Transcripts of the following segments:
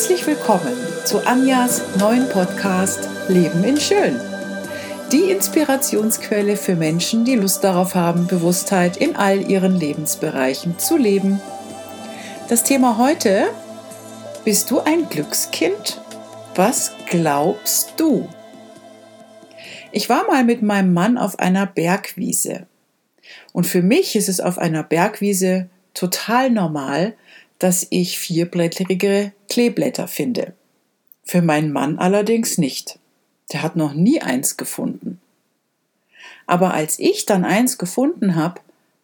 Herzlich willkommen zu Anjas neuen Podcast Leben in Schön. Die Inspirationsquelle für Menschen, die Lust darauf haben, Bewusstheit in all ihren Lebensbereichen zu leben. Das Thema heute, bist du ein Glückskind? Was glaubst du? Ich war mal mit meinem Mann auf einer Bergwiese. Und für mich ist es auf einer Bergwiese total normal, dass ich vierblättrige Kleeblätter finde. Für meinen Mann allerdings nicht. Der hat noch nie eins gefunden. Aber als ich dann eins gefunden habe,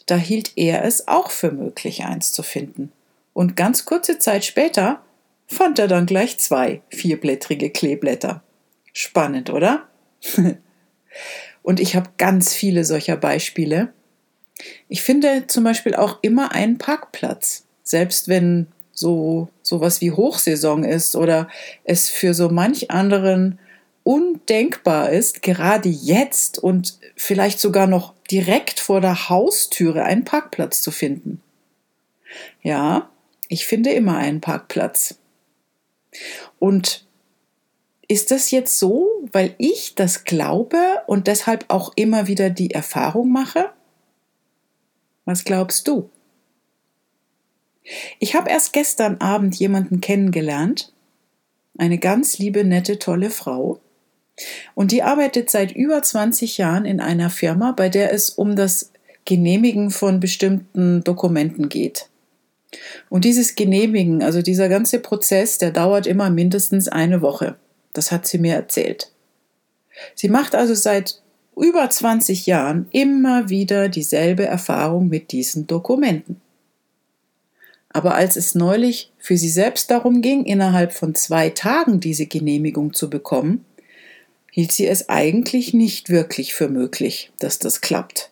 da hielt er es auch für möglich, eins zu finden. Und ganz kurze Zeit später fand er dann gleich zwei vierblättrige Kleeblätter. Spannend, oder? Und ich habe ganz viele solcher Beispiele. Ich finde zum Beispiel auch immer einen Parkplatz selbst wenn so sowas wie Hochsaison ist oder es für so manch anderen undenkbar ist, gerade jetzt und vielleicht sogar noch direkt vor der Haustüre einen Parkplatz zu finden. Ja, ich finde immer einen Parkplatz. Und ist das jetzt so, weil ich das glaube und deshalb auch immer wieder die Erfahrung mache? Was glaubst du? Ich habe erst gestern Abend jemanden kennengelernt, eine ganz liebe, nette, tolle Frau. Und die arbeitet seit über 20 Jahren in einer Firma, bei der es um das Genehmigen von bestimmten Dokumenten geht. Und dieses Genehmigen, also dieser ganze Prozess, der dauert immer mindestens eine Woche. Das hat sie mir erzählt. Sie macht also seit über 20 Jahren immer wieder dieselbe Erfahrung mit diesen Dokumenten. Aber als es neulich für sie selbst darum ging, innerhalb von zwei Tagen diese Genehmigung zu bekommen, hielt sie es eigentlich nicht wirklich für möglich, dass das klappt.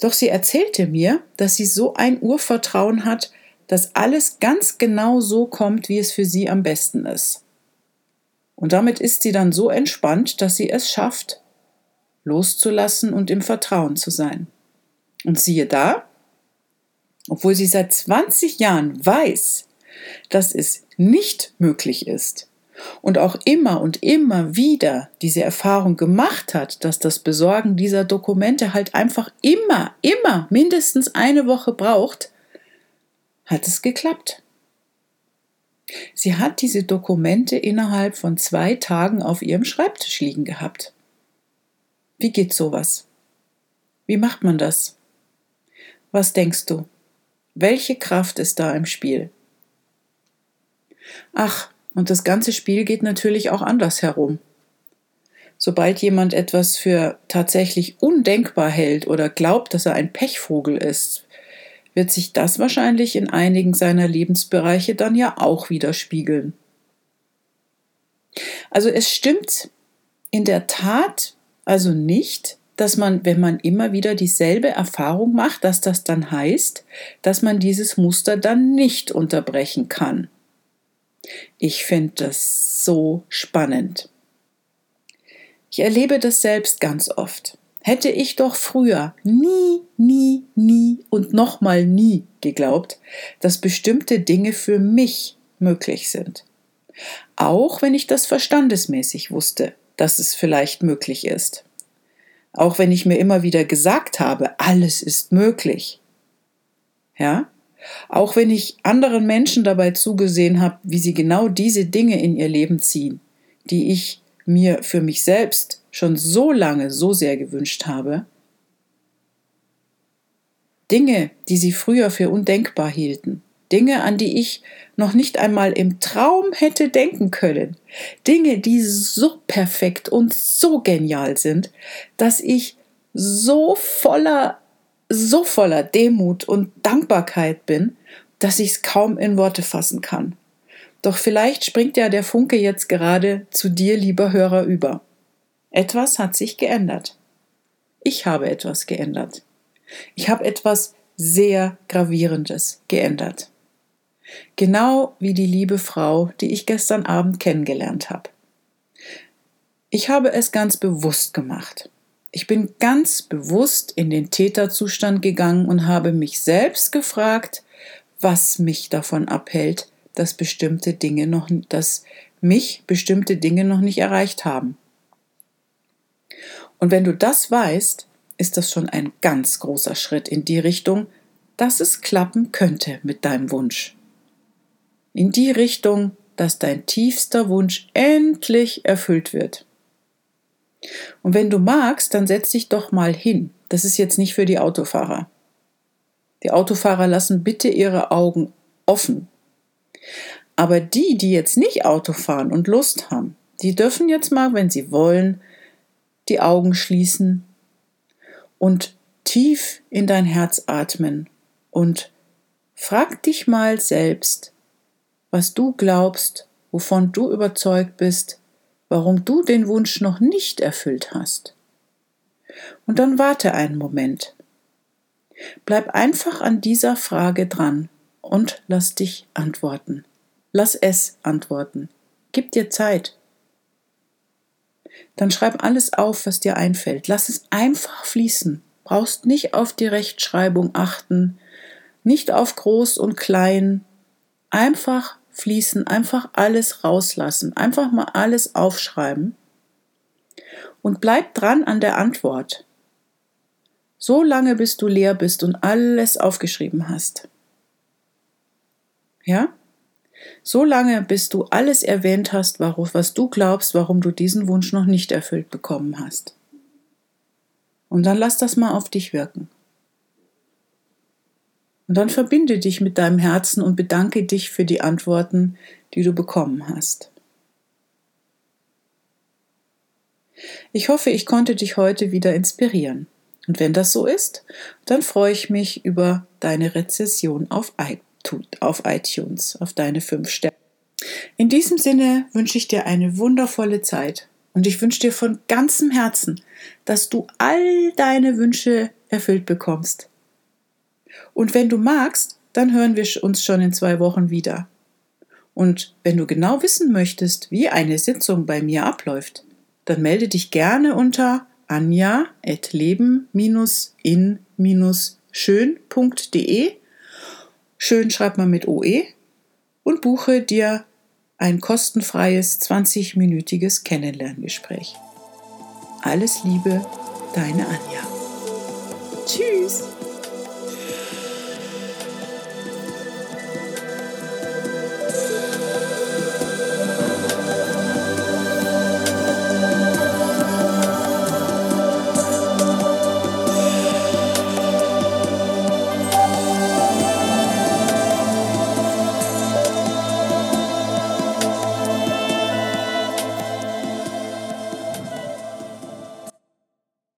Doch sie erzählte mir, dass sie so ein Urvertrauen hat, dass alles ganz genau so kommt, wie es für sie am besten ist. Und damit ist sie dann so entspannt, dass sie es schafft, loszulassen und im Vertrauen zu sein. Und siehe da, obwohl sie seit 20 Jahren weiß, dass es nicht möglich ist und auch immer und immer wieder diese Erfahrung gemacht hat, dass das Besorgen dieser Dokumente halt einfach immer, immer mindestens eine Woche braucht, hat es geklappt. Sie hat diese Dokumente innerhalb von zwei Tagen auf ihrem Schreibtisch liegen gehabt. Wie geht sowas? Wie macht man das? Was denkst du? Welche Kraft ist da im Spiel? Ach, und das ganze Spiel geht natürlich auch anders herum. Sobald jemand etwas für tatsächlich undenkbar hält oder glaubt, dass er ein Pechvogel ist, wird sich das wahrscheinlich in einigen seiner Lebensbereiche dann ja auch widerspiegeln. Also es stimmt in der Tat also nicht, dass man, wenn man immer wieder dieselbe Erfahrung macht, dass das dann heißt, dass man dieses Muster dann nicht unterbrechen kann. Ich finde das so spannend. Ich erlebe das selbst ganz oft. Hätte ich doch früher nie, nie, nie und nochmal nie geglaubt, dass bestimmte Dinge für mich möglich sind. Auch wenn ich das verstandesmäßig wusste, dass es vielleicht möglich ist. Auch wenn ich mir immer wieder gesagt habe, alles ist möglich. Ja? Auch wenn ich anderen Menschen dabei zugesehen habe, wie sie genau diese Dinge in ihr Leben ziehen, die ich mir für mich selbst schon so lange so sehr gewünscht habe. Dinge, die sie früher für undenkbar hielten. Dinge, an die ich noch nicht einmal im Traum hätte denken können. Dinge, die so perfekt und so genial sind, dass ich so voller, so voller Demut und Dankbarkeit bin, dass ich es kaum in Worte fassen kann. Doch vielleicht springt ja der Funke jetzt gerade zu dir, lieber Hörer, über. Etwas hat sich geändert. Ich habe etwas geändert. Ich habe etwas sehr Gravierendes geändert. Genau wie die liebe Frau, die ich gestern Abend kennengelernt habe. Ich habe es ganz bewusst gemacht. Ich bin ganz bewusst in den Täterzustand gegangen und habe mich selbst gefragt, was mich davon abhält, dass bestimmte Dinge noch, dass mich bestimmte Dinge noch nicht erreicht haben. Und wenn du das weißt, ist das schon ein ganz großer Schritt in die Richtung, dass es klappen könnte mit deinem Wunsch. In die Richtung, dass dein tiefster Wunsch endlich erfüllt wird. Und wenn du magst, dann setz dich doch mal hin. Das ist jetzt nicht für die Autofahrer. Die Autofahrer lassen bitte ihre Augen offen. Aber die, die jetzt nicht Auto fahren und Lust haben, die dürfen jetzt mal, wenn sie wollen, die Augen schließen und tief in dein Herz atmen und frag dich mal selbst, was du glaubst, wovon du überzeugt bist, warum du den Wunsch noch nicht erfüllt hast. Und dann warte einen Moment. Bleib einfach an dieser Frage dran und lass dich antworten. Lass es antworten. Gib dir Zeit. Dann schreib alles auf, was dir einfällt. Lass es einfach fließen. Brauchst nicht auf die Rechtschreibung achten, nicht auf groß und klein. Einfach fließen, einfach alles rauslassen, einfach mal alles aufschreiben und bleib dran an der Antwort. So lange, bis du leer bist und alles aufgeschrieben hast. Ja? So lange, bis du alles erwähnt hast, was du glaubst, warum du diesen Wunsch noch nicht erfüllt bekommen hast. Und dann lass das mal auf dich wirken. Und dann verbinde dich mit deinem Herzen und bedanke dich für die Antworten, die du bekommen hast. Ich hoffe, ich konnte dich heute wieder inspirieren. Und wenn das so ist, dann freue ich mich über deine Rezession auf iTunes auf deine fünf Sterne. In diesem Sinne wünsche ich dir eine wundervolle Zeit und ich wünsche dir von ganzem Herzen, dass du all deine Wünsche erfüllt bekommst. Und wenn du magst, dann hören wir uns schon in zwei Wochen wieder. Und wenn du genau wissen möchtest, wie eine Sitzung bei mir abläuft, dann melde dich gerne unter anja.leben-in-schön.de Schön schreibt man mit OE und buche dir ein kostenfreies 20-minütiges Kennenlerngespräch. Alles Liebe, deine Anja. Tschüss!